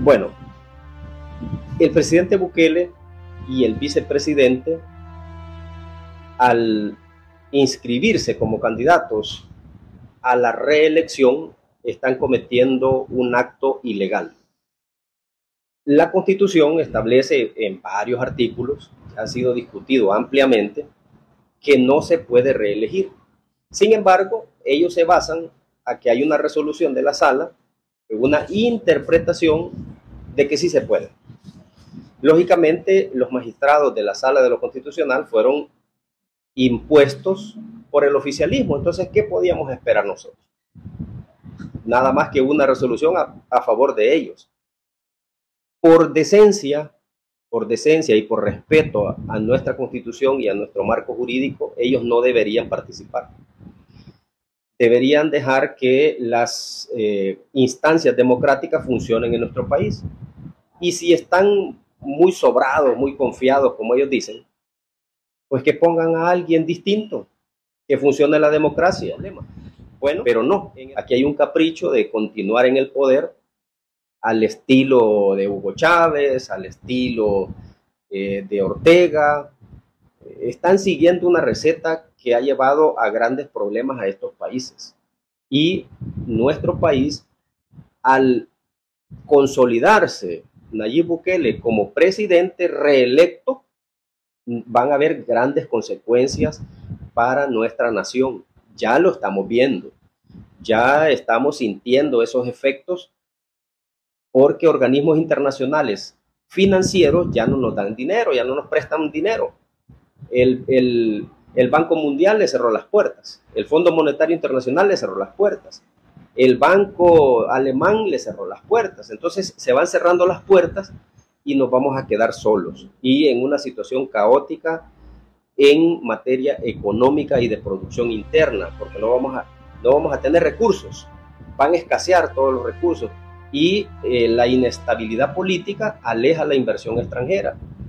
Bueno, el presidente Bukele y el vicepresidente, al inscribirse como candidatos a la reelección, están cometiendo un acto ilegal. La constitución establece en varios artículos, que han sido discutidos ampliamente, que no se puede reelegir. Sin embargo, ellos se basan a que hay una resolución de la sala, una interpretación de que sí se puede. Lógicamente, los magistrados de la sala de lo constitucional fueron impuestos por el oficialismo. Entonces, ¿qué podíamos esperar nosotros? Nada más que una resolución a, favor de ellos. Por decencia, por decencia y por respeto a, nuestra constitución y a nuestro marco jurídico, ellos no deberían participar. Deberían dejar que las eh, instancias democráticas funcionen en nuestro país. Y si están muy sobrados, muy confiados, como ellos dicen, pues que pongan a alguien distinto, que funcione la democracia. Bueno, pero no, aquí hay un capricho de continuar en el poder al estilo de Hugo Chávez, al estilo eh, de Ortega. Están siguiendo una receta que ha llevado a grandes problemas a estos países. Y nuestro país, al consolidarse Nayib Bukele como presidente reelecto, van a haber grandes consecuencias para nuestra nación. Ya lo estamos viendo, ya estamos sintiendo esos efectos porque organismos internacionales financieros ya no nos dan dinero, ya no nos prestan dinero. El, el Banco Mundial le cerró las puertas, el Fondo Monetario Internacional le cerró las puertas, el banco alemán le cerró las puertas. Entonces se van cerrando las puertas y nos vamos a quedar solos y en una situación caótica en materia económica y de producción interna, porque no vamos a, no vamos a tener recursos, van a escasear todos los recursos y eh, la inestabilidad política aleja la inversión extranjera.